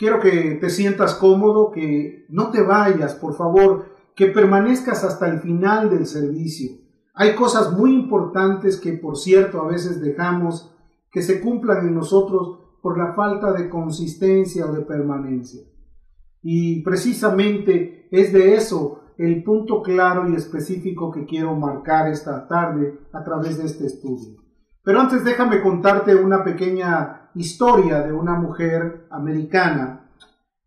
quiero que te sientas cómodo, que no te vayas, por favor, que permanezcas hasta el final del servicio. Hay cosas muy importantes que, por cierto, a veces dejamos que se cumplan en nosotros por la falta de consistencia o de permanencia. Y precisamente es de eso el punto claro y específico que quiero marcar esta tarde a través de este estudio. Pero antes déjame contarte una pequeña historia de una mujer americana.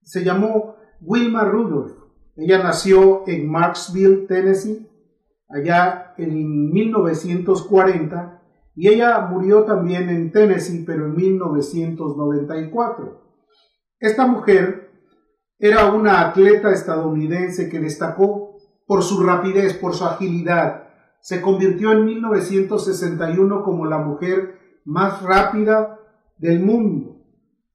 Se llamó Wilma Rudolph. Ella nació en Marksville, Tennessee, allá en 1940, y ella murió también en Tennessee, pero en 1994. Esta mujer era una atleta estadounidense que destacó por su rapidez, por su agilidad. Se convirtió en 1961 como la mujer más rápida del mundo.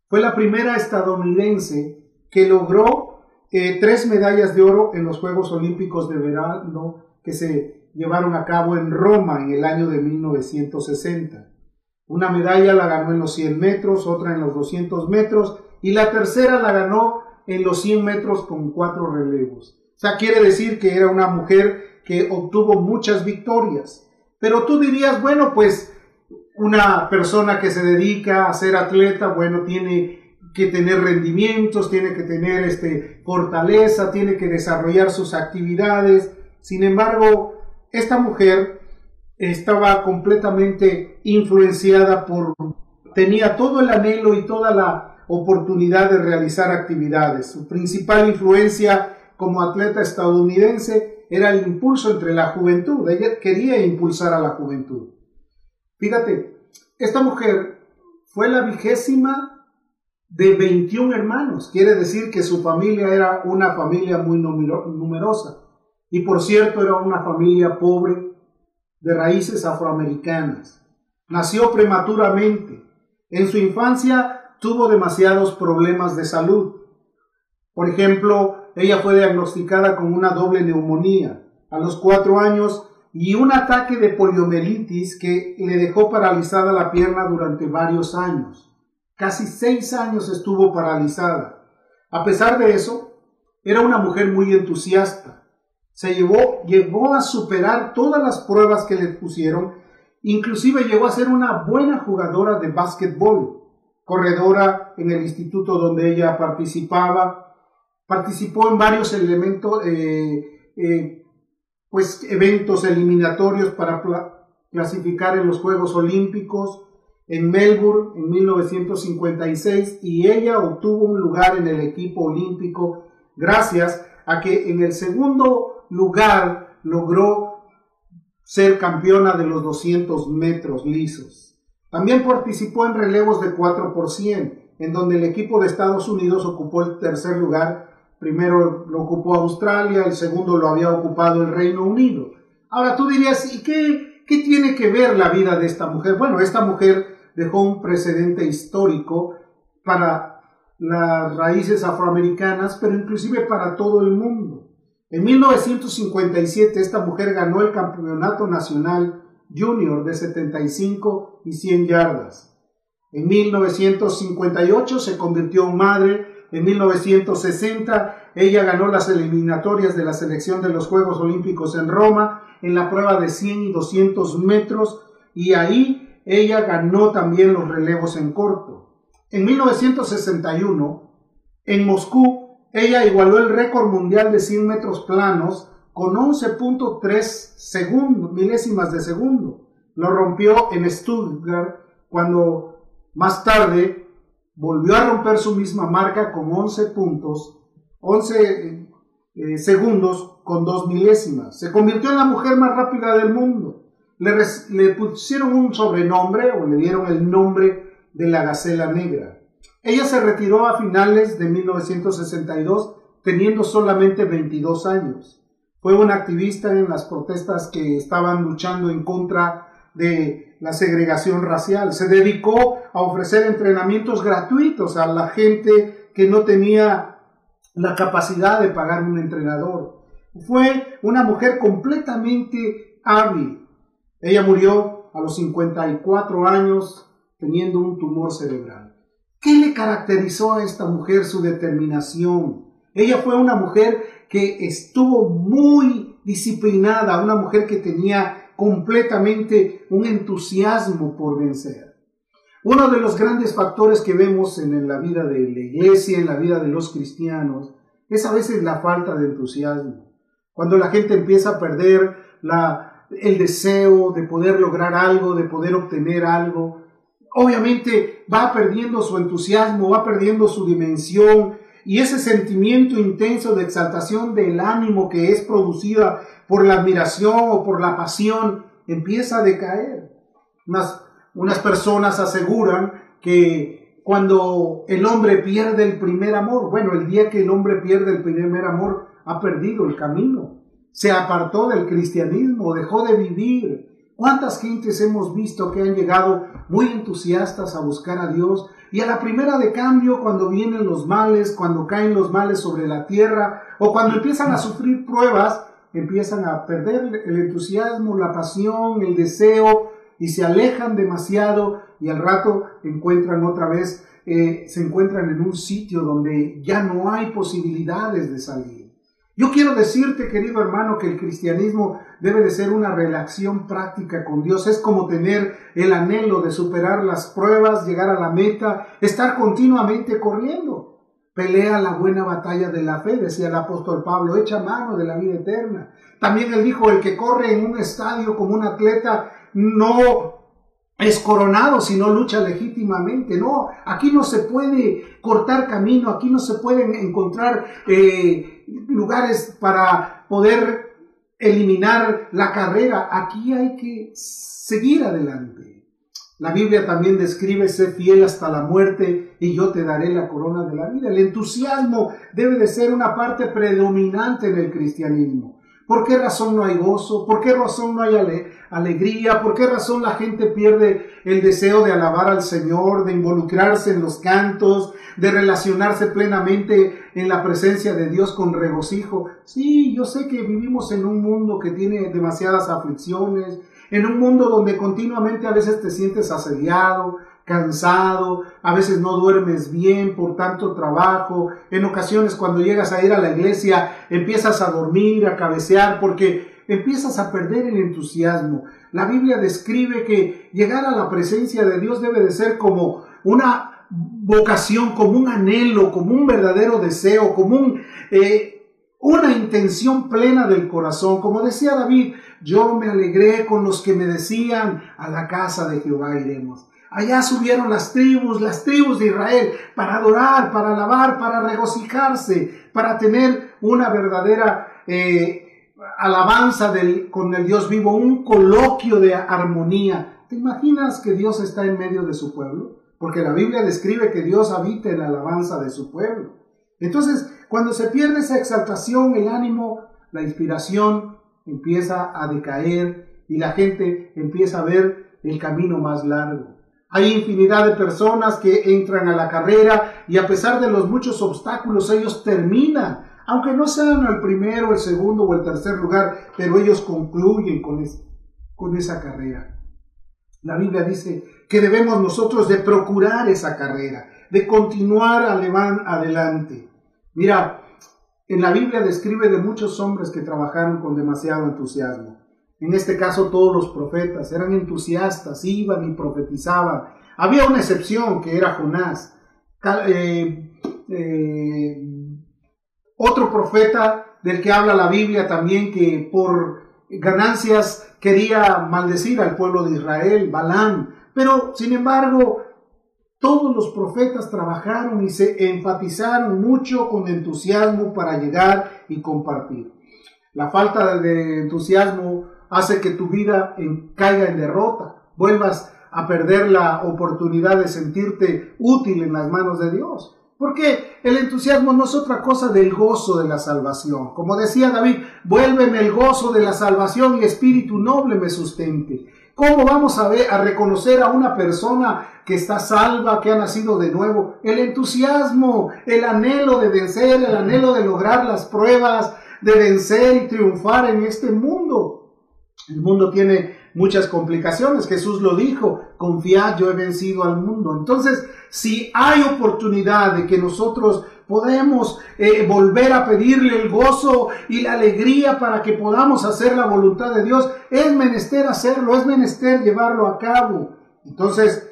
Fue la primera estadounidense que logró eh, tres medallas de oro en los Juegos Olímpicos de verano que se llevaron a cabo en Roma en el año de 1960. Una medalla la ganó en los 100 metros, otra en los 200 metros y la tercera la ganó en los 100 metros con cuatro relevos. O sea, quiere decir que era una mujer que obtuvo muchas victorias. Pero tú dirías, bueno, pues una persona que se dedica a ser atleta, bueno, tiene que tener rendimientos, tiene que tener este, fortaleza, tiene que desarrollar sus actividades. Sin embargo, esta mujer estaba completamente influenciada por, tenía todo el anhelo y toda la oportunidad de realizar actividades. Su principal influencia como atleta estadounidense era el impulso entre la juventud. Ella quería impulsar a la juventud. Fíjate, esta mujer fue la vigésima de 21 hermanos. Quiere decir que su familia era una familia muy numerosa. Y por cierto, era una familia pobre de raíces afroamericanas. Nació prematuramente. En su infancia tuvo demasiados problemas de salud. Por ejemplo, ella fue diagnosticada con una doble neumonía a los cuatro años y un ataque de poliomielitis que le dejó paralizada la pierna durante varios años. Casi seis años estuvo paralizada. A pesar de eso, era una mujer muy entusiasta. Se llevó, a superar todas las pruebas que le pusieron, inclusive llegó a ser una buena jugadora de básquetbol corredora en el instituto donde ella participaba, participó en varios elementos, eh, eh, pues eventos eliminatorios para clasificar en los Juegos Olímpicos en Melbourne en 1956 y ella obtuvo un lugar en el equipo olímpico gracias a que en el segundo lugar logró ser campeona de los 200 metros lisos. También participó en relevos de 4 por 100, en donde el equipo de Estados Unidos ocupó el tercer lugar. Primero lo ocupó Australia, el segundo lo había ocupado el Reino Unido. Ahora tú dirías, ¿y qué, qué tiene que ver la vida de esta mujer? Bueno, esta mujer dejó un precedente histórico para las raíces afroamericanas, pero inclusive para todo el mundo. En 1957 esta mujer ganó el campeonato nacional junior de 75 y 100 yardas. En 1958 se convirtió en madre. En 1960 ella ganó las eliminatorias de la selección de los Juegos Olímpicos en Roma en la prueba de 100 y 200 metros y ahí ella ganó también los relevos en corto. En 1961, en Moscú, ella igualó el récord mundial de 100 metros planos con 11.3 segundos, milésimas de segundo. Lo rompió en Stuttgart cuando más tarde volvió a romper su misma marca con 11 puntos, 11 eh, segundos con 2 milésimas. Se convirtió en la mujer más rápida del mundo. Le, pusieron un sobrenombre o le dieron el nombre de la Gacela Negra. Ella se retiró a finales de 1962 teniendo solamente 22 años. Fue una activista en las protestas que estaban luchando en contra de la segregación racial. Se dedicó a ofrecer entrenamientos gratuitos a la gente que no tenía la capacidad de pagar un entrenador. Fue una mujer completamente hábil. Ella murió a los 54 años teniendo un tumor cerebral. ¿Qué le caracterizó a esta mujer su determinación? Ella fue una mujer que estuvo muy disciplinada, una mujer que tenía completamente un entusiasmo por vencer. Uno de los grandes factores que vemos en la vida de la iglesia, en la vida de los cristianos, es a veces la falta de entusiasmo. Cuando la gente empieza a perder la, el deseo de poder lograr algo, de poder obtener algo, obviamente va perdiendo su entusiasmo, va perdiendo su dimensión y ese sentimiento intenso de exaltación del ánimo que es producida por la admiración o por la pasión empieza a decaer. Unas, unas personas aseguran que cuando el hombre pierde el primer amor, bueno, el día que el hombre pierde el primer amor, ha perdido el camino, se apartó del cristianismo, dejó de vivir, ¿Cuántas gentes hemos visto que han llegado muy entusiastas a buscar a Dios y a la primera de cambio cuando vienen los males, cuando caen los males sobre la tierra o cuando empiezan a sufrir pruebas, empiezan a perder el entusiasmo, la pasión, el deseo y se alejan demasiado y al rato encuentran otra vez, eh, se encuentran en un sitio donde ya no hay posibilidades de salir. Yo quiero decirte, querido hermano, que el cristianismo debe de ser una relación práctica con Dios. Es como tener el anhelo de superar las pruebas, llegar a la meta, estar continuamente corriendo. Pelea la buena batalla de la fe, decía el apóstol Pablo, echa mano de la vida eterna. También él dijo, el que corre en un estadio como un atleta no es coronado si no lucha legítimamente. No, aquí no se puede cortar camino, aquí no se pueden encontrar eh, lugares para poder eliminar la carrera. Aquí hay que seguir adelante. La Biblia también describe ser fiel hasta la muerte y yo te daré la corona de la vida. El entusiasmo debe de ser una parte predominante en el cristianismo. ¿Por qué razón no hay gozo? ¿Por qué razón no hay alegría? ¿Por qué razón la gente pierde el deseo de alabar al Señor, de involucrarse en los cantos, de relacionarse plenamente en la presencia de Dios con regocijo? Sí, yo sé que vivimos en un mundo que tiene demasiadas aflicciones, en un mundo donde continuamente a veces te sientes asediado, cansado, a veces no duermes bien por tanto trabajo, en ocasiones cuando llegas a ir a la iglesia empiezas a dormir, a cabecear, porque empiezas a perder el entusiasmo. La Biblia describe que llegar a la presencia de Dios debe de ser como una vocación, como un anhelo, como un verdadero deseo, como eh, una intención plena del corazón. Como decía David, yo me alegré con los que me decían, a la casa de Jehová iremos. Allá subieron las tribus, las tribus de Israel, para adorar, para alabar, para regocijarse, para tener una verdadera eh, alabanza del, con el Dios vivo, un coloquio de armonía. ¿Te imaginas que Dios está en medio de su pueblo? Porque la Biblia describe que Dios habita en la alabanza de su pueblo. Entonces, cuando se pierde esa exaltación, el ánimo, la inspiración empieza a decaer y la gente empieza a ver el camino más largo. Hay infinidad de personas que entran a la carrera y a pesar de los muchos obstáculos ellos terminan, aunque no sean el primero, el segundo o el tercer lugar, pero ellos concluyen con, esa carrera. La Biblia dice que debemos nosotros de procurar esa carrera, de continuar adelante. Mira, en la Biblia describe de muchos hombres que trabajaron con demasiado entusiasmo. En este caso todos los profetas eran entusiastas, iban y profetizaban. Había una excepción que era Jonás. Eh, eh, otro profeta del que habla la Biblia también que por ganancias quería maldecir al pueblo de Israel, Balán. Pero sin embargo, todos los profetas trabajaron y se enfatizaron mucho con entusiasmo para llegar y compartir. La falta de entusiasmo hace que tu vida caiga en derrota, vuelvas a perder la oportunidad de sentirte útil en las manos de Dios. Porque el entusiasmo no es otra cosa del gozo de la salvación. Como decía David, vuélveme el gozo de la salvación y espíritu noble me sustente. ¿Cómo vamos a, ver, a reconocer a una persona que está salva, que ha nacido de nuevo? El entusiasmo, el anhelo de vencer, el anhelo de lograr las pruebas, de vencer y triunfar en este mundo. El mundo tiene muchas complicaciones. Jesús lo dijo, confiad, yo he vencido al mundo. Entonces, si hay oportunidad de que nosotros podemos eh, volver a pedirle el gozo y la alegría para que podamos hacer la voluntad de Dios, es menester hacerlo, es menester llevarlo a cabo. Entonces,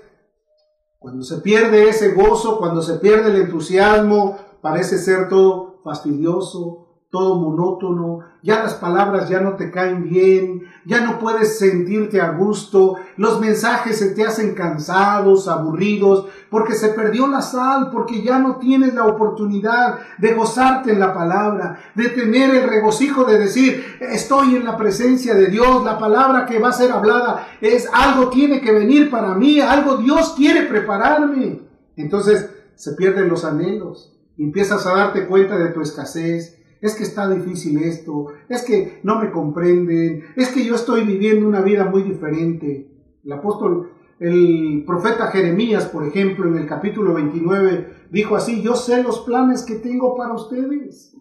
cuando se pierde ese gozo, cuando se pierde el entusiasmo, parece ser todo fastidioso, todo monótono, ya las palabras ya no te caen bien, ya no puedes sentirte a gusto, los mensajes se te hacen cansados, aburridos, porque se perdió la sal, porque ya no tienes la oportunidad de gozarte en la palabra, de tener el regocijo de decir, estoy en la presencia de Dios, la palabra que va a ser hablada es algo tiene que venir para mí, algo Dios quiere prepararme. Entonces se pierden los anhelos, empiezas a darte cuenta de tu escasez, es que está difícil esto, es que no me comprenden, es que yo estoy viviendo una vida muy diferente. El apóstol, el profeta Jeremías, por ejemplo, en el capítulo 29, dijo así, yo sé los planes que tengo para ustedes,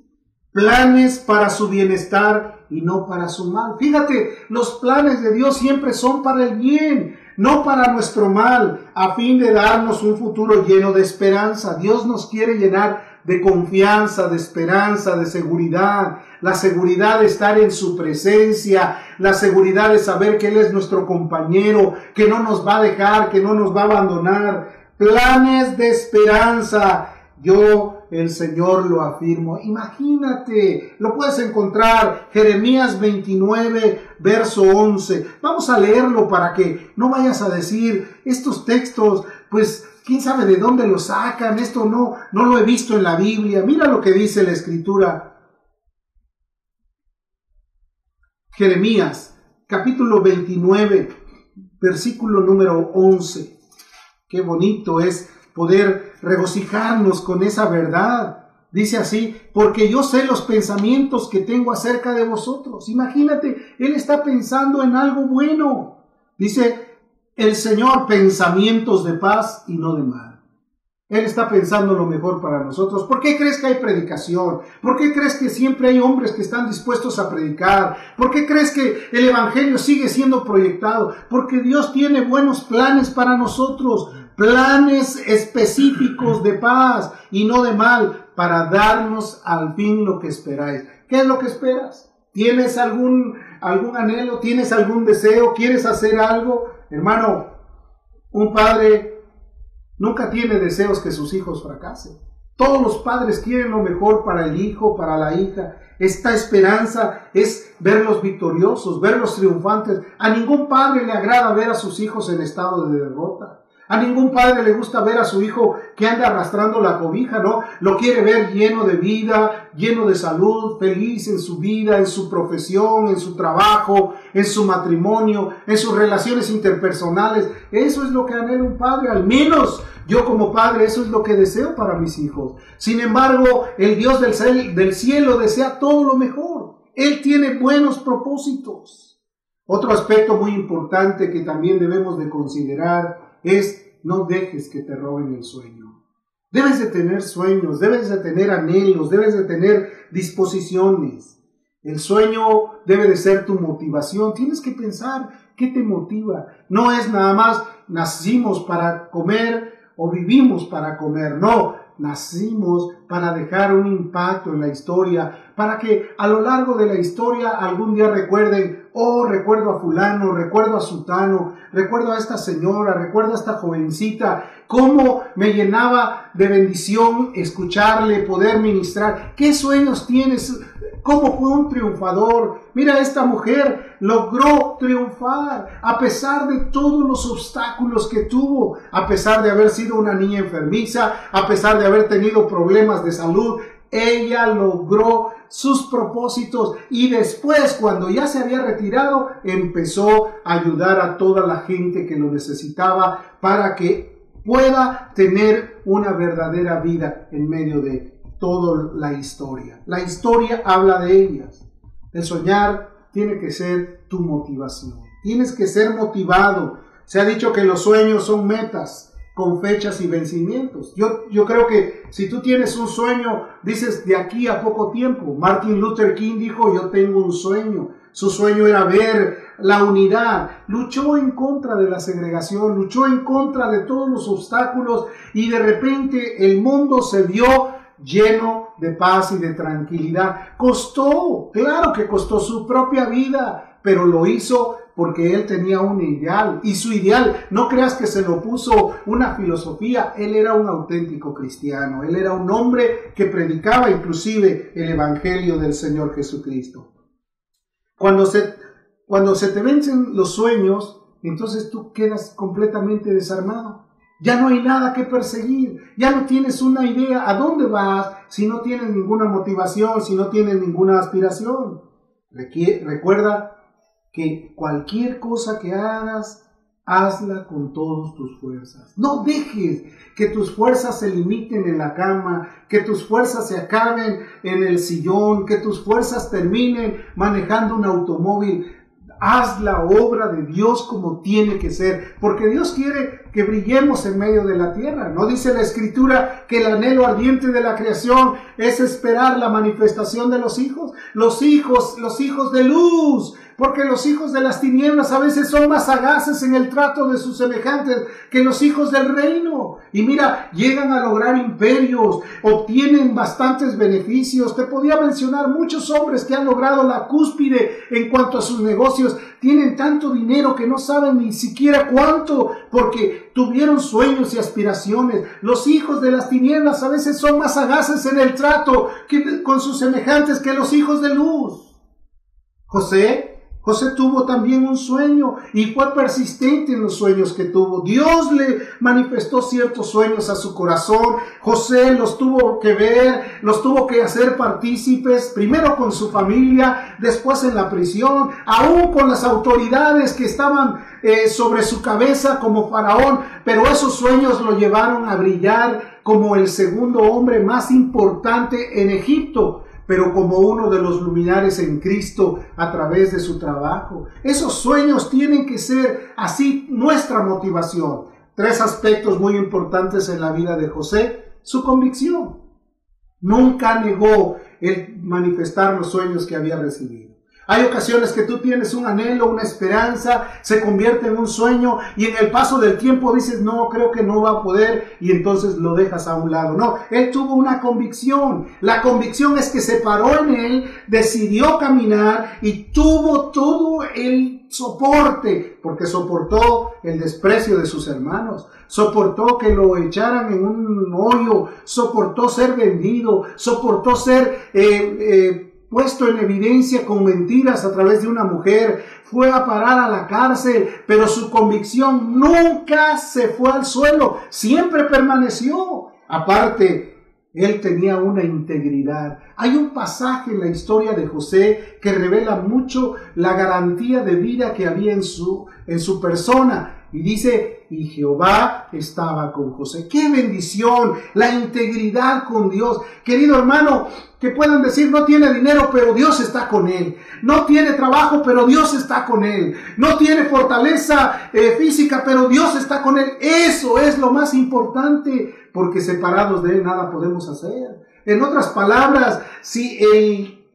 planes para su bienestar y no para su mal. Fíjate, los planes de Dios siempre son para el bien, no para nuestro mal, a fin de darnos un futuro lleno de esperanza. Dios nos quiere llenar de confianza, de esperanza, de seguridad, la seguridad de estar en su presencia, la seguridad de saber que Él es nuestro compañero, que no nos va a dejar, que no nos va a abandonar. Planes de esperanza. Yo, el Señor, lo afirmo. Imagínate, lo puedes encontrar, Jeremías 29, verso 11. Vamos a leerlo para que no vayas a decir estos textos, pues ¿Quién sabe de dónde lo sacan? Esto no, no lo he visto en la Biblia. Mira lo que dice la escritura. Jeremías, capítulo 29, versículo número 11. Qué bonito es poder regocijarnos con esa verdad. Dice así, porque yo sé los pensamientos que tengo acerca de vosotros. Imagínate, Él está pensando en algo bueno. Dice, el Señor pensamientos de paz y no de mal. Él está pensando lo mejor para nosotros. ¿Por qué crees que hay predicación? ¿Por qué crees que siempre hay hombres que están dispuestos a predicar? ¿Por qué crees que el Evangelio sigue siendo proyectado? Porque Dios tiene buenos planes para nosotros, planes específicos de paz y no de mal, para darnos al fin lo que esperáis. ¿Qué es lo que esperas? ¿Tienes algún, algún anhelo? ¿Tienes algún deseo? ¿Quieres hacer algo? Hermano, un padre nunca tiene deseos que sus hijos fracasen. Todos los padres quieren lo mejor para el hijo, para la hija. Esta esperanza es verlos victoriosos, verlos triunfantes. A ningún padre le agrada ver a sus hijos en estado de derrota. A ningún padre le gusta ver a su hijo que anda arrastrando la cobija, ¿no? Lo quiere ver lleno de vida, lleno de salud, feliz en su vida, en su profesión, en su trabajo, en su matrimonio, en sus relaciones interpersonales. Eso es lo que anhela un padre, al menos yo como padre, eso es lo que deseo para mis hijos. Sin embargo, el Dios del, del cielo desea todo lo mejor. Él tiene buenos propósitos. Otro aspecto muy importante que también debemos de considerar es no dejes que te roben el sueño. Debes de tener sueños, debes de tener anhelos, debes de tener disposiciones. El sueño debe de ser tu motivación. Tienes que pensar qué te motiva. No es nada más nacimos para comer o vivimos para comer. No, nacimos para dejar un impacto en la historia, para que a lo largo de la historia algún día recuerden, oh, recuerdo a fulano, recuerdo a sutano, recuerdo a esta señora, recuerdo a esta jovencita, cómo me llenaba de bendición escucharle, poder ministrar. ¿Qué sueños tienes? ¿Cómo fue un triunfador? Mira, esta mujer logró triunfar a pesar de todos los obstáculos que tuvo, a pesar de haber sido una niña enfermiza, a pesar de haber tenido problemas de salud. Ella logró sus propósitos y después, cuando ya se había retirado, empezó a ayudar a toda la gente que lo necesitaba para que pueda tener una verdadera vida en medio de toda la historia. La historia habla de ellas. El soñar tiene que ser tu motivación. Tienes que ser motivado. Se ha dicho que los sueños son metas con fechas y vencimientos. Yo, yo creo que si tú tienes un sueño, dices de aquí a poco tiempo. Martin Luther King dijo, yo tengo un sueño. Su sueño era ver la unidad, luchó en contra de la segregación, luchó en contra de todos los obstáculos y de repente el mundo se vio lleno de paz y de tranquilidad. Costó, claro que costó su propia vida, pero lo hizo porque él tenía un ideal y su ideal, no creas que se lo puso una filosofía, él era un auténtico cristiano, él era un hombre que predicaba inclusive el Evangelio del Señor Jesucristo. Cuando se, cuando se te vencen los sueños, entonces tú quedas completamente desarmado. Ya no hay nada que perseguir, ya no tienes una idea a dónde vas si no tienes ninguna motivación, si no tienes ninguna aspiración. Recuerda que cualquier cosa que hagas, hazla con todas tus fuerzas. No dejes que tus fuerzas se limiten en la cama, que tus fuerzas se acaben en el sillón, que tus fuerzas terminen manejando un automóvil. Haz la obra de Dios como tiene que ser, porque Dios quiere que brillemos en medio de la tierra. ¿No dice la escritura que el anhelo ardiente de la creación es esperar la manifestación de los hijos? Los hijos, los hijos de luz, porque los hijos de las tinieblas a veces son más sagaces en el trato de sus semejantes que los hijos del reino. Y mira, llegan a lograr imperios, obtienen bastantes beneficios. Te podía mencionar muchos hombres que han logrado la cúspide en cuanto a sus negocios. Tienen tanto dinero que no saben ni siquiera cuánto, porque tuvieron sueños y aspiraciones. Los hijos de las tinieblas a veces son más sagaces en el trato con sus semejantes que los hijos de luz. José José tuvo también un sueño y fue persistente en los sueños que tuvo. Dios le manifestó ciertos sueños a su corazón. José los tuvo que ver, los tuvo que hacer partícipes, primero con su familia, después en la prisión, aún con las autoridades que estaban eh, sobre su cabeza como faraón. Pero esos sueños lo llevaron a brillar como el segundo hombre más importante en Egipto pero como uno de los luminares en Cristo a través de su trabajo. Esos sueños tienen que ser así nuestra motivación. Tres aspectos muy importantes en la vida de José. Su convicción. Nunca negó el manifestar los sueños que había recibido. Hay ocasiones que tú tienes un anhelo, una esperanza, se convierte en un sueño y en el paso del tiempo dices, no, creo que no va a poder y entonces lo dejas a un lado. No, él tuvo una convicción. La convicción es que se paró en él, decidió caminar y tuvo todo el soporte, porque soportó el desprecio de sus hermanos, soportó que lo echaran en un hoyo, soportó ser vendido, soportó ser... Eh, eh, puesto en evidencia con mentiras a través de una mujer, fue a parar a la cárcel, pero su convicción nunca se fue al suelo, siempre permaneció. Aparte, él tenía una integridad. Hay un pasaje en la historia de José que revela mucho la garantía de vida que había en su, en su persona. Y dice, y Jehová estaba con José. ¡Qué bendición! La integridad con Dios. Querido hermano, que puedan decir, no tiene dinero, pero Dios está con él. No tiene trabajo, pero Dios está con él. No tiene fortaleza eh, física, pero Dios está con él. Eso es lo más importante, porque separados de él nada podemos hacer. En otras palabras, si el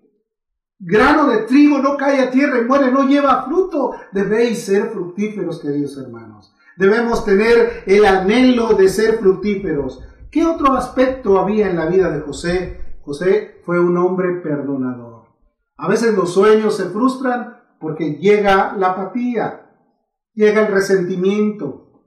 grano de trigo no cae a tierra y muere, no lleva fruto, debéis ser fructíferos, queridos hermanos. Debemos tener el anhelo de ser fructíferos. ¿Qué otro aspecto había en la vida de José? José fue un hombre perdonador. A veces los sueños se frustran porque llega la apatía, llega el resentimiento,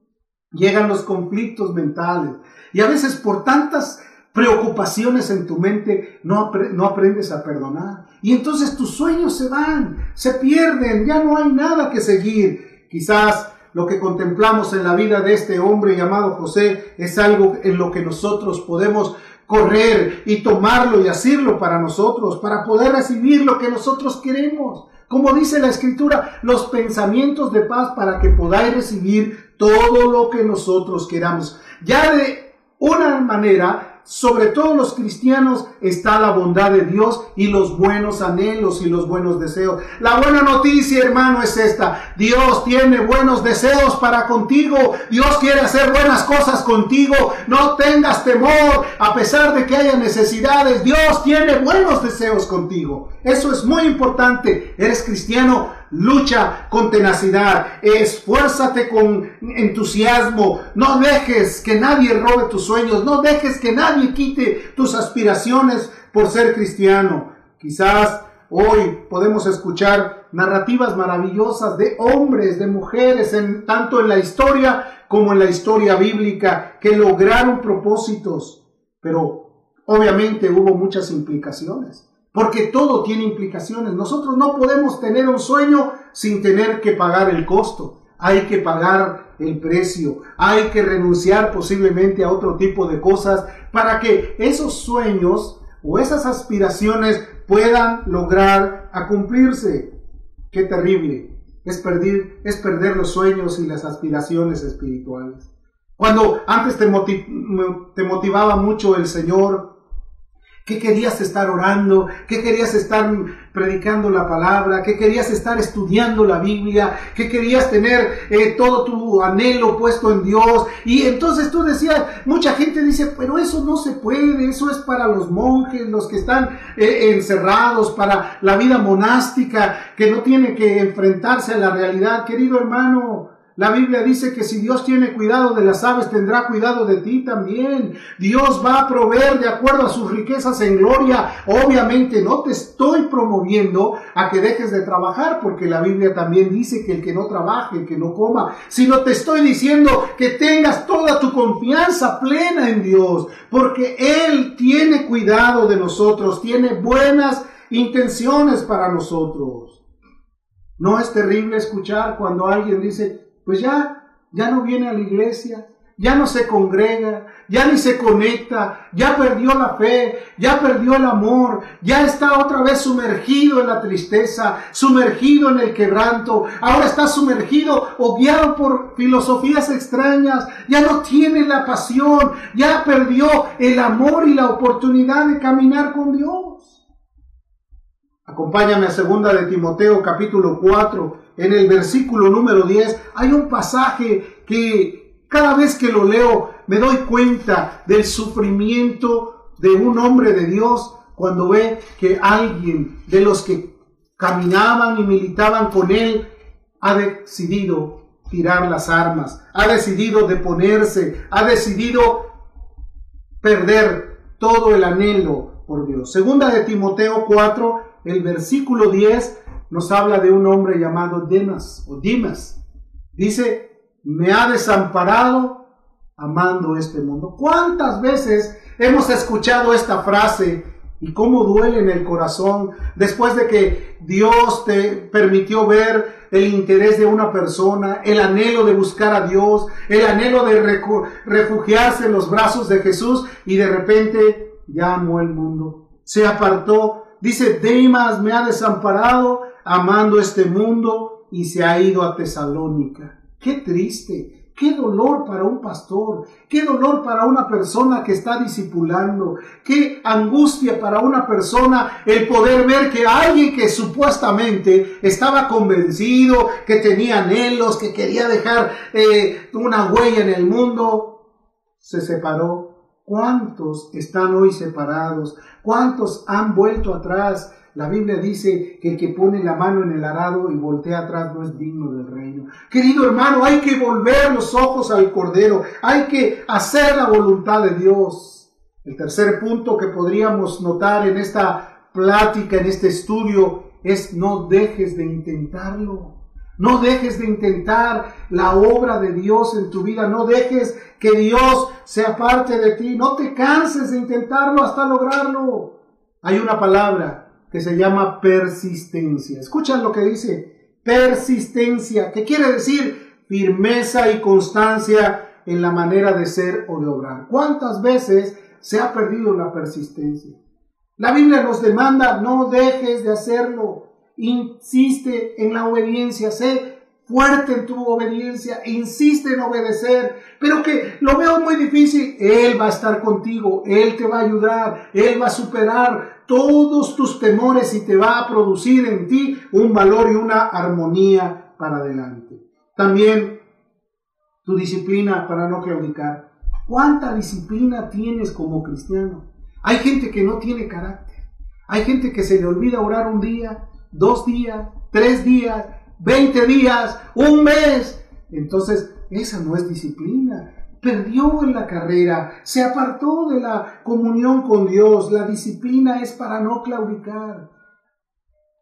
llegan los conflictos mentales. Y a veces por tantas preocupaciones en tu mente no, no aprendes a perdonar. Y entonces tus sueños se van, se pierden, ya no hay nada que seguir. Quizás lo que contemplamos en la vida de este hombre llamado José es algo en lo que nosotros podemos correr y tomarlo y hacerlo para nosotros, para poder recibir lo que nosotros queremos. Como dice la escritura, los pensamientos de paz para que podáis recibir todo lo que nosotros queramos. Ya de una manera sobre todos los cristianos está la bondad de Dios y los buenos anhelos y los buenos deseos. La buena noticia, hermano, es esta. Dios tiene buenos deseos para contigo. Dios quiere hacer buenas cosas contigo. No tengas temor a pesar de que haya necesidades. Dios tiene buenos deseos contigo. Eso es muy importante. Eres cristiano. Lucha con tenacidad, esfuérzate con entusiasmo, no dejes que nadie robe tus sueños, no dejes que nadie quite tus aspiraciones por ser cristiano. Quizás hoy podemos escuchar narrativas maravillosas de hombres, de mujeres, en, tanto en la historia como en la historia bíblica, que lograron propósitos, pero obviamente hubo muchas implicaciones porque todo tiene implicaciones. Nosotros no podemos tener un sueño sin tener que pagar el costo. Hay que pagar el precio, hay que renunciar posiblemente a otro tipo de cosas para que esos sueños o esas aspiraciones puedan lograr a cumplirse. Qué terrible es perder, los sueños y las aspiraciones espirituales. Cuando antes te, te motivaba mucho el Señor, que querías estar orando, que querías estar predicando la palabra, que querías estar estudiando la Biblia, que querías tener eh, todo tu anhelo puesto en Dios. Y entonces tú decías, mucha gente dice, pero eso no se puede, eso es para los monjes, los que están eh, encerrados, para la vida monástica, que no tiene que enfrentarse a la realidad. Querido hermano, la Biblia dice que si Dios tiene cuidado de las aves, tendrá cuidado de ti también. Dios va a proveer de acuerdo a sus riquezas en gloria. Obviamente no te estoy promoviendo a que dejes de trabajar, porque la Biblia también dice que el que no trabaje, el que no coma, sino te estoy diciendo que tengas toda tu confianza plena en Dios, porque Él tiene cuidado de nosotros, tiene buenas intenciones para nosotros. No es terrible escuchar cuando alguien dice, pues ya, ya no viene a la iglesia, ya no se congrega, ya ni se conecta, ya perdió la fe, ya perdió el amor, ya está otra vez sumergido en la tristeza, sumergido en el quebranto, ahora está sumergido o guiado por filosofías extrañas, ya no tiene la pasión, ya perdió el amor y la oportunidad de caminar con Dios. Acompáñame a segunda de Timoteo capítulo 4, en el versículo número 10, hay un pasaje que cada vez que lo leo me doy cuenta del sufrimiento de un hombre de Dios cuando ve que alguien de los que caminaban y militaban con él ha decidido tirar las armas, ha decidido deponerse, ha decidido perder todo el anhelo por Dios. Segunda de Timoteo 4, el versículo 10 nos habla de un hombre llamado Demas o Dimas. Dice, me ha desamparado amando este mundo. ¿Cuántas veces hemos escuchado esta frase y cómo duele en el corazón después de que Dios te permitió ver el interés de una persona, el anhelo de buscar a Dios, el anhelo de refugiarse en los brazos de Jesús y de repente ya amó el mundo, se apartó Dice, Demas me ha desamparado amando este mundo y se ha ido a Tesalónica. Qué triste, qué dolor para un pastor, qué dolor para una persona que está discipulando, qué angustia para una persona el poder ver que alguien que supuestamente estaba convencido, que tenía anhelos, que quería dejar eh, una huella en el mundo, se separó ¿Cuántos están hoy separados? ¿Cuántos han vuelto atrás? La Biblia dice que el que pone la mano en el arado y voltea atrás no es digno del reino. Querido hermano, hay que volver los ojos al Cordero. Hay que hacer la voluntad de Dios. El tercer punto que podríamos notar en esta plática, en este estudio, es no dejes de intentarlo. No dejes de intentar la obra de Dios en tu vida. No dejes que Dios sea parte de ti. No te canses de intentarlo hasta lograrlo. Hay una palabra que se llama persistencia. Escuchan lo que dice. Persistencia, que quiere decir firmeza y constancia en la manera de ser o de obrar. ¿Cuántas veces se ha perdido la persistencia? La Biblia nos demanda, no dejes de hacerlo insiste en la obediencia, sé fuerte en tu obediencia, insiste en obedecer, pero que lo veo muy difícil, Él va a estar contigo, Él te va a ayudar, Él va a superar todos tus temores y te va a producir en ti un valor y una armonía para adelante. También tu disciplina para no claudicar. ¿Cuánta disciplina tienes como cristiano? Hay gente que no tiene carácter. Hay gente que se le olvida orar un día, dos días, tres días, 20 días, un mes. Entonces, esa no es disciplina. Perdió en la carrera, se apartó de la comunión con Dios. La disciplina es para no claudicar.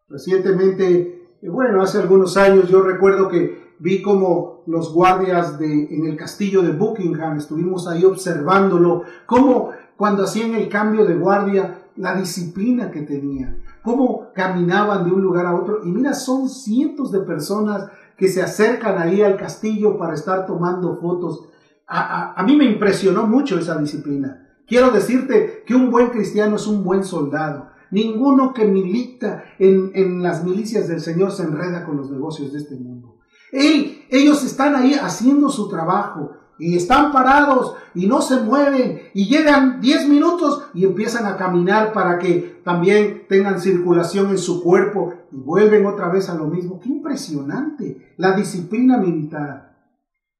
Recientemente, eh, bueno, hace algunos años yo recuerdo que vi como los guardias de, en el castillo de Buckingham, estuvimos ahí observándolo, cómo cuando hacían el cambio de guardia, la disciplina que tenían, cómo caminaban de un lugar a otro. Y mira, son cientos de personas que se acercan ahí al castillo para estar tomando fotos. A, mí me impresionó mucho esa disciplina. Quiero decirte que un buen cristiano es un buen soldado. Ninguno que milita en, en, las milicias del Señor se enreda con los negocios de este mundo. Él, ellos están ahí haciendo su trabajo y están parados y no se mueven y llegan 10 minutos y empiezan a caminar para que también tengan circulación en su cuerpo y vuelven otra vez a lo mismo. Qué impresionante la disciplina militar.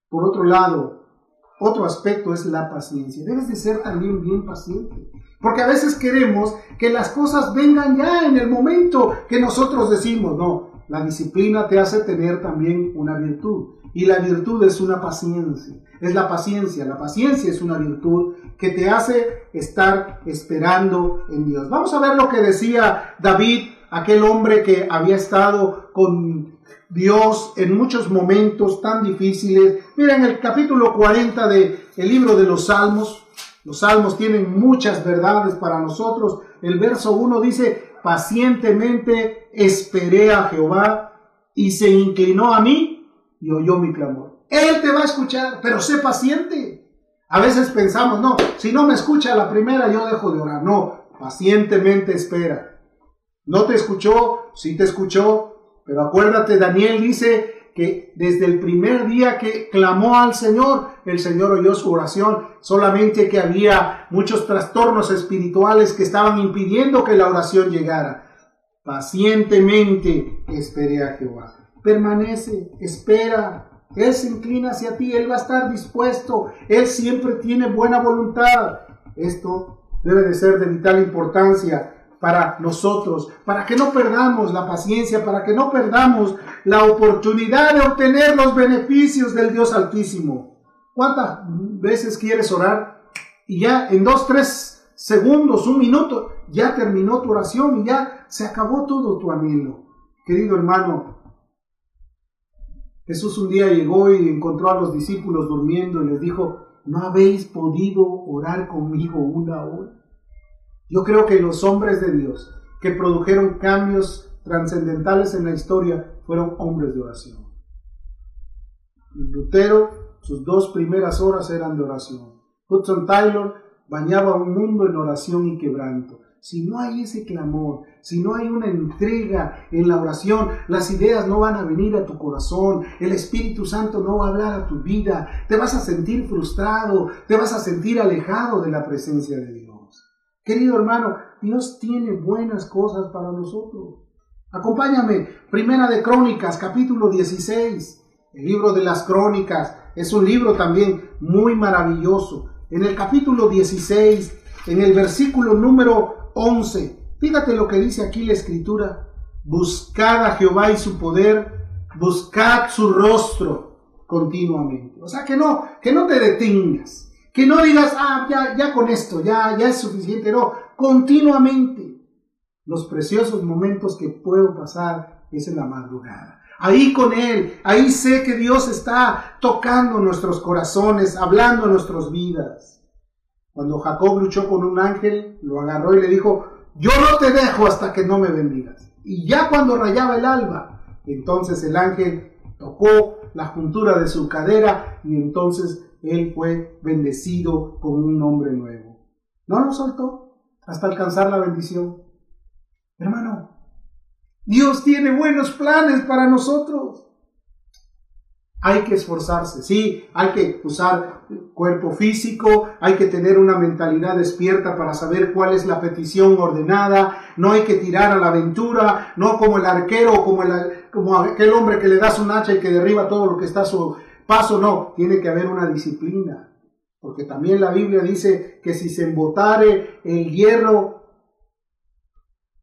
Por otro lado, otro aspecto es la paciencia. Debes de ser también bien paciente. Porque a veces queremos que las cosas vengan ya en el momento que nosotros decimos, no, la disciplina te hace tener también una virtud. Y la virtud es una paciencia. Es la paciencia. La paciencia es una virtud que te hace estar esperando en Dios. Vamos a ver lo que decía David, aquel hombre que había estado con Dios en muchos momentos tan difíciles. Mira, en el capítulo 40 del el libro de los Salmos, los Salmos tienen muchas verdades para nosotros. El verso 1 dice, pacientemente esperé a Jehová y se inclinó a mí y oyó mi clamor. Él te va a escuchar, pero sé paciente. A veces pensamos, no, si no me escucha la primera, yo dejo de orar. No, pacientemente espera. No te escuchó, sí te escuchó, pero acuérdate, Daniel dice que desde el primer día que clamó al Señor, el Señor oyó su oración, solamente que había muchos trastornos espirituales que estaban impidiendo que la oración llegara. Pacientemente esperé a Jehová. Permanece, espera. Él se inclina hacia ti, Él va a estar dispuesto, Él siempre tiene buena voluntad. Esto debe de ser de vital importancia para nosotros, para que no perdamos la paciencia, para que no perdamos la oportunidad de obtener los beneficios del Dios Altísimo. ¿Cuántas veces quieres orar? Y ya en dos, tres segundos, un minuto, ya terminó tu oración y ya se acabó todo tu anhelo. Querido hermano, Jesús un día llegó y encontró a los discípulos durmiendo y les dijo, ¿no habéis podido orar conmigo una hora? Yo creo que los hombres de Dios que produjeron cambios trascendentales en la historia fueron hombres de oración. Lutero, sus dos primeras horas eran de oración. Hudson Taylor bañaba un mundo en oración y quebranto. Si no hay ese clamor, si no hay una entrega en la oración, las ideas no van a venir a tu corazón, el Espíritu Santo no va a hablar a tu vida, te vas a sentir frustrado, te vas a sentir alejado de la presencia de Dios. Querido hermano, Dios tiene buenas cosas para nosotros. Acompáñame, Primera de Crónicas, capítulo 16. El libro de las Crónicas es un libro también muy maravilloso. En el capítulo 16, en el versículo número 11, fíjate lo que dice aquí la escritura. Buscad a Jehová y su poder, buscad su rostro continuamente. O sea, que no, que no te detengas que no digas, ah, ya, ya con esto, ya, ya es suficiente. No, continuamente. Los preciosos momentos que puedo pasar es en la madrugada. Ahí con Él, ahí sé que Dios está tocando nuestros corazones, hablando nuestras vidas. Cuando Jacob luchó con un ángel, lo agarró y le dijo, yo no te dejo hasta que no me bendigas. Y ya cuando rayaba el alba, entonces el ángel tocó la juntura de su cadera y entonces él fue bendecido con un nombre nuevo. No lo soltó hasta alcanzar la bendición. Hermano, Dios tiene buenos planes para nosotros. Hay que esforzarse, sí, hay que usar cuerpo físico, hay que tener una mentalidad despierta para saber cuál es la petición ordenada, no hay que tirar a la aventura, no como el arquero, como, el, como aquel hombre que le das un hacha y que derriba todo lo que está a su, paso no, tiene que haber una disciplina. Porque también la Biblia dice que si se embotare el hierro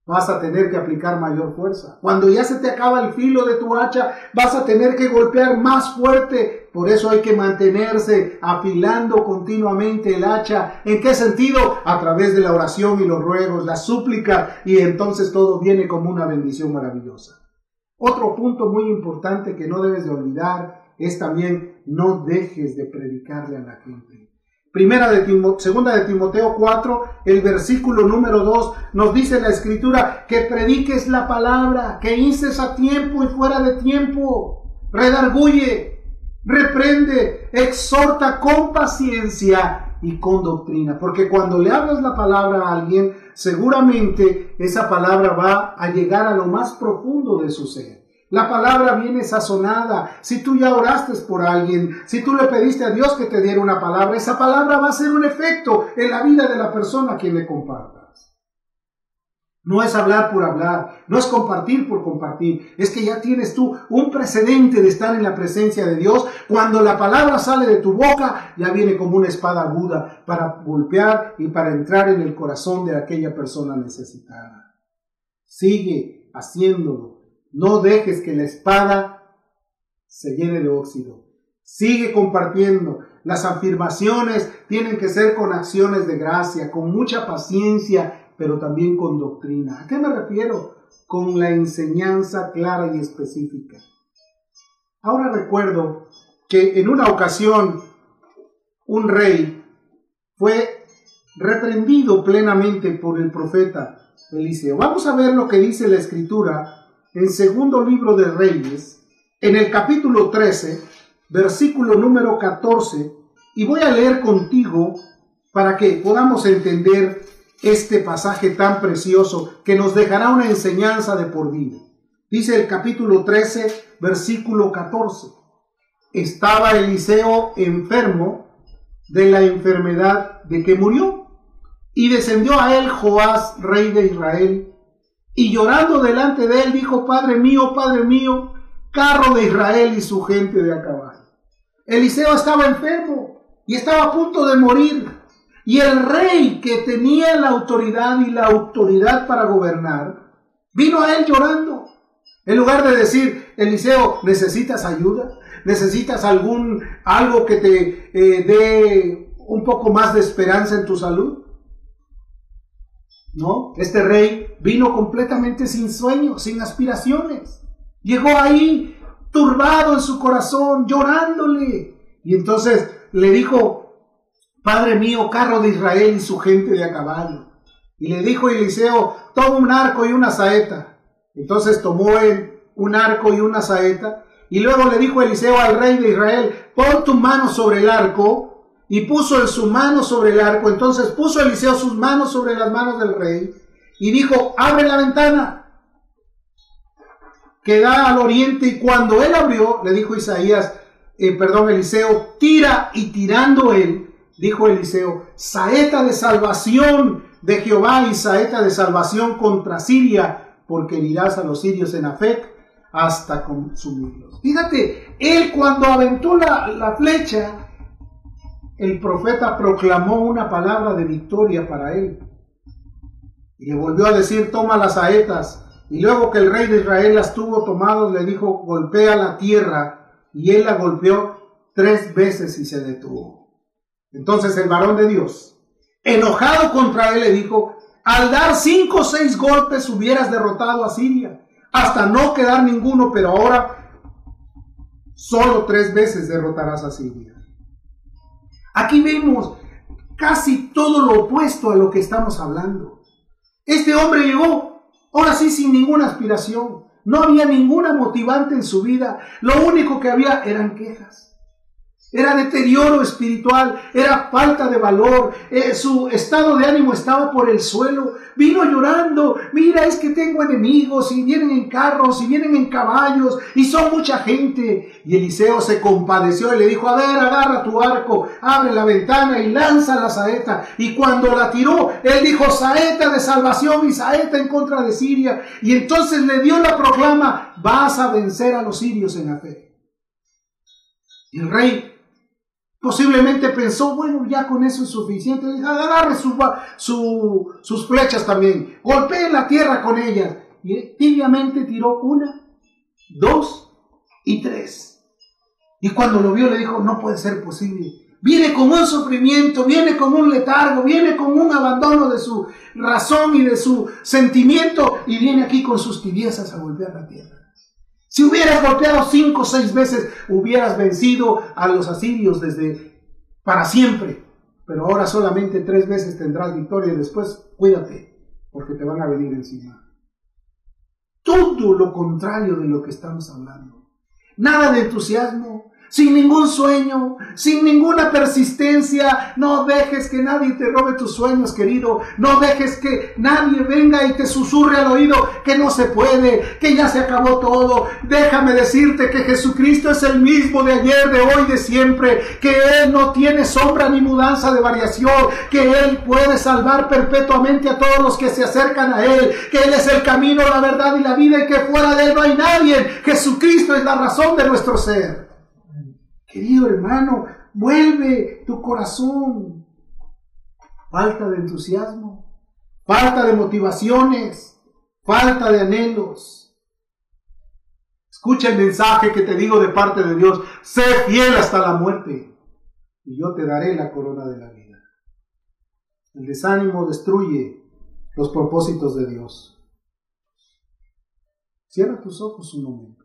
vas a tener que aplicar mayor fuerza. Cuando ya se te acaba el filo de tu hacha, vas a tener que golpear más fuerte. Por eso hay que mantenerse afilando continuamente el hacha. ¿En qué sentido? A través de la oración y los ruegos, la súplica, y entonces todo viene como una bendición maravillosa. Otro punto muy importante que no debes de olvidar es también no dejes de predicarle a la gente. Primera de segunda de Timoteo 4, el versículo número 2, nos dice la escritura que prediques la palabra, que inces a tiempo y fuera de tiempo, redarguye, reprende, exhorta con paciencia y con doctrina. Porque cuando le hablas la palabra a alguien, seguramente esa palabra va a llegar a lo más profundo de su ser. La palabra viene sazonada. Si tú ya oraste por alguien, si tú le pediste a Dios que te diera una palabra, esa palabra va a ser un efecto en la vida de la persona a quien le compartas. No es hablar por hablar, no es compartir por compartir, es que ya tienes tú un precedente de estar en la presencia de Dios. Cuando la palabra sale de tu boca, ya viene como una espada aguda para golpear y para entrar en el corazón de aquella persona necesitada. Sigue haciéndolo no dejes que la espada se llene de óxido. Sigue compartiendo. Las afirmaciones tienen que ser con acciones de gracia, con mucha paciencia, pero también con doctrina. ¿A qué me refiero? Con la enseñanza clara y específica. Ahora recuerdo que en una ocasión un rey fue reprendido plenamente por el profeta Eliseo. Vamos a ver lo que dice la escritura en segundo libro de Reyes, en el capítulo 13, versículo número 14, y voy a leer contigo para que podamos entender este pasaje tan precioso que nos dejará una enseñanza de por vida. Dice el capítulo 13, versículo 14. Estaba Eliseo enfermo de la enfermedad de que murió, y descendió a él Joás, rey de Israel, y llorando delante de él dijo, Padre mío, Padre mío, carro de Israel y su gente de a caballo. Eliseo estaba enfermo y estaba a punto de morir. Y el rey que tenía la autoridad y la autoridad para gobernar, vino a él llorando. En lugar de decir, Eliseo, ¿necesitas ayuda? ¿Necesitas algún, algo que te eh, dé un poco más de esperanza en tu salud? ¿No? Este rey vino completamente sin sueños, sin aspiraciones. Llegó ahí turbado en su corazón, llorándole. Y entonces le dijo, Padre mío, carro de Israel y su gente de a caballo. Y le dijo Eliseo, toma un arco y una saeta. Entonces tomó él un arco y una saeta. Y luego le dijo Eliseo al rey de Israel, pon tu mano sobre el arco y puso su mano sobre el arco. Entonces puso Eliseo sus manos sobre las manos del rey y dijo, abre la ventana que da al oriente. Y cuando él abrió, le dijo Isaías, eh, perdón, Eliseo, tira y tirando él, dijo Eliseo, saeta de salvación de Jehová y saeta de salvación contra Siria, porque herirás a los sirios en Afec hasta consumirlos. Fíjate, él cuando aventó la, la flecha, el profeta proclamó una palabra de victoria para él. Y le volvió a decir, toma las saetas. Y luego que el rey de Israel las tuvo tomadas, le dijo, golpea la tierra. Y él la golpeó tres veces y se detuvo. Entonces el varón de Dios, enojado contra él, le dijo, al dar cinco o seis golpes hubieras derrotado a Siria, hasta no quedar ninguno, pero ahora solo tres veces derrotarás a Siria. Aquí vemos casi todo lo opuesto a lo que estamos hablando. Este hombre llegó, ahora sí, sin ninguna aspiración. No había ninguna motivante en su vida. Lo único que había eran quejas. Era deterioro espiritual, era falta de valor, eh, su estado de ánimo estaba por el suelo. Vino llorando, mira, es que tengo enemigos y vienen en carros y vienen en caballos y son mucha gente. Y Eliseo se compadeció y le dijo, a ver, agarra tu arco, abre la ventana y lanza la saeta. Y cuando la tiró, él dijo, saeta de salvación y saeta en contra de Siria. Y entonces le dio la proclama, vas a vencer a los sirios en la fe. Y el rey Posiblemente pensó, bueno, ya con eso es suficiente. Agarre sus flechas también. Golpee la tierra con ellas. Y tibiamente tiró una, dos y tres. Y cuando lo vio le dijo, no puede ser posible. Viene con un sufrimiento, viene con un letargo, viene con un abandono de su razón y de su sentimiento y viene aquí con sus tibiezas a golpear la tierra. Si hubieras golpeado cinco o seis veces, hubieras vencido a los asirios desde para siempre. Pero ahora solamente tres veces tendrás victoria y después cuídate, porque te van a venir encima. Todo lo contrario de lo que estamos hablando. Nada de entusiasmo, sin ningún sueño, sin ninguna persistencia. No dejes que nadie te robe tus sueños, querido. No dejes que nadie venga y te susurre al oído que no se puede, que ya se acabó todo. Déjame decirte que Jesucristo es el mismo de ayer, de hoy, de siempre, que Él no tiene sombra ni mudanza de variación, que Él puede salvar perpetuamente a todos los que se acercan a Él, que Él es el camino, la verdad y la vida y que fuera de Él no hay nadie. Jesucristo es la razón de nuestro ser. Querido hermano, vuelve tu corazón. Falta de entusiasmo, falta de motivaciones, falta de anhelos. Escucha el mensaje que te digo de parte de Dios. Sé fiel hasta la muerte y yo te daré la corona de la vida. El desánimo destruye los propósitos de Dios. Cierra tus ojos un momento.